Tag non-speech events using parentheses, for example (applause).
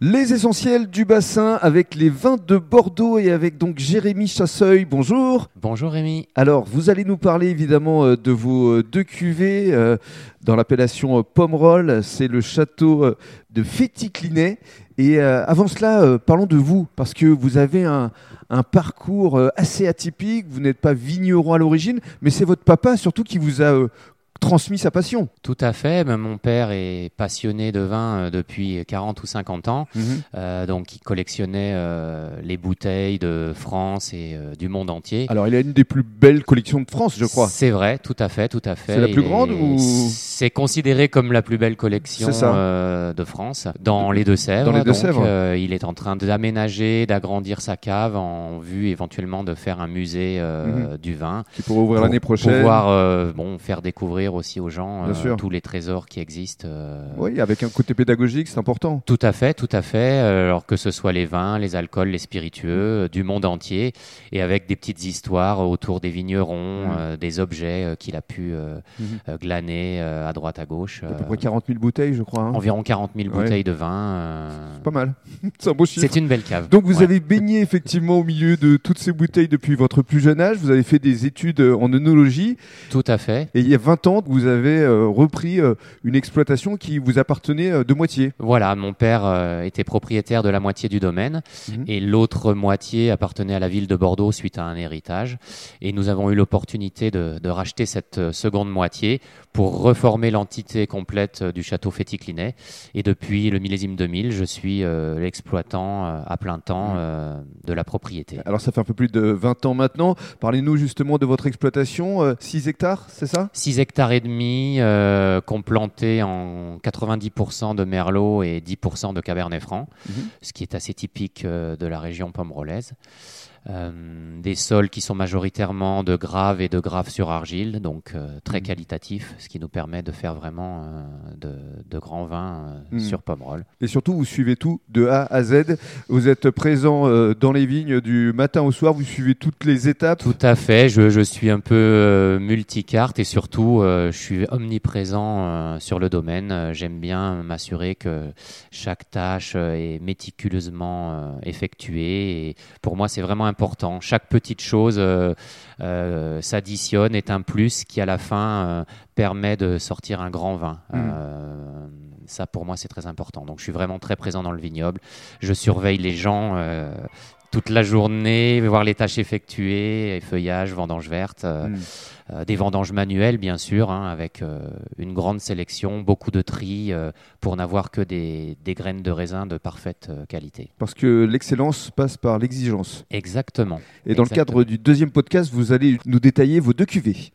Les essentiels du bassin avec les vins de Bordeaux et avec donc Jérémy Chasseuil. Bonjour. Bonjour Rémi. Alors, vous allez nous parler évidemment euh, de vos euh, deux cuvées euh, dans l'appellation Pomerol. C'est le château de Féticlinet. Et avant cela, parlons de vous parce que vous avez un, un parcours assez atypique. Vous n'êtes pas vigneron à l'origine, mais c'est votre papa surtout qui vous a transmis sa passion. Tout à fait. Ben, mon père est passionné de vin euh, depuis 40 ou 50 ans. Mhm. Euh, donc, il collectionnait euh, les bouteilles de France et du monde entier. Alors, il a une des plus belles collections de France, je crois. C'est vrai, tout à fait, tout à fait. C'est la plus grande ou C'est considéré comme la plus belle collection de France dans les Deux-Sèvres. Dans les Deux-Sèvres. il est en train d'aménager, d'agrandir sa cave en vue éventuellement de faire un musée mhm. du vin. Qui pourrait ouvrir l'année prochaine. Pouvoir bon, faire découvrir aussi aux gens euh, tous les trésors qui existent. Euh. Oui, avec un côté pédagogique, c'est important. Tout à fait, tout à fait. Euh, alors que ce soit les vins, les alcools, les spiritueux, du monde entier, et avec des petites histoires autour des vignerons, mmh. des objets qu'il a pu mmh. glaner à droite à gauche. À peu près 40 000 bouteilles, je crois. Hein. Environ 40 000 bouteilles de vin. C'est pas mal. (laughs) c'est un beau chiffre. C'est une belle cave. Donc vous avez baigné (laughs) effectivement au milieu de toutes ces bouteilles depuis votre plus jeune âge. Vous avez fait des études en œnologie. Tout à fait. Et il y a 20 ans, vous avez euh, repris euh, une exploitation qui vous appartenait euh, de moitié. Voilà, mon père était propriétaire de la moitié du domaine mhm. et l'autre moitié appartenait à la ville de Bordeaux suite à un héritage. Et nous avons eu l'opportunité de, racheter cette seconde moitié pour reformer l'entité complète du château Féticlinet. Et depuis le millésime 2000, je suis l'exploitant à plein temps mhm. de la propriété. Alors ça fait un peu plus de 20 ans maintenant. Parlez-nous justement de votre exploitation. 6 hectares, c'est ça? 6 hectares et demi euh, qu'on plantait en 90% de merlot et 10% de cabernet franc, mhm. ce qui est assez typique euh, de la région pomerolaise. Euh, des sols qui sont majoritairement de grave et de grave sur argile, donc euh, très mmh. qualitatif, ce qui nous permet de faire vraiment de, grands vins mmh. sur Pomerol. Et surtout, vous suivez tout de A à Z. Vous êtes présent dans les vignes du matin au soir, vous suivez toutes les étapes. Tout à fait, je, je suis un peu multicarte et surtout, je suis omniprésent sur le domaine. J'aime bien m'assurer que chaque tâche est méticuleusement effectuée. Et pour moi, c'est vraiment important. Chaque petite chose euh, euh, s'additionne, est un plus qui à la fin euh, permet de sortir un grand vin. Mm. ça pour moi c'est très important. Donc je suis vraiment très présent dans le vignoble. Je surveille les gens toute la journée, voir les tâches effectuées, feuillage, vendange verte, euh, mm. euh, des vendanges manuelles bien sûr, hein, avec euh, une grande sélection, beaucoup de tri pour n'avoir que des, des, graines de raisin de parfaite qualité. Parce que l'excellence passe par l'exigence. Exactement. Et dans le cadre du deuxième podcast, vous allez nous détailler vos deux cuvées.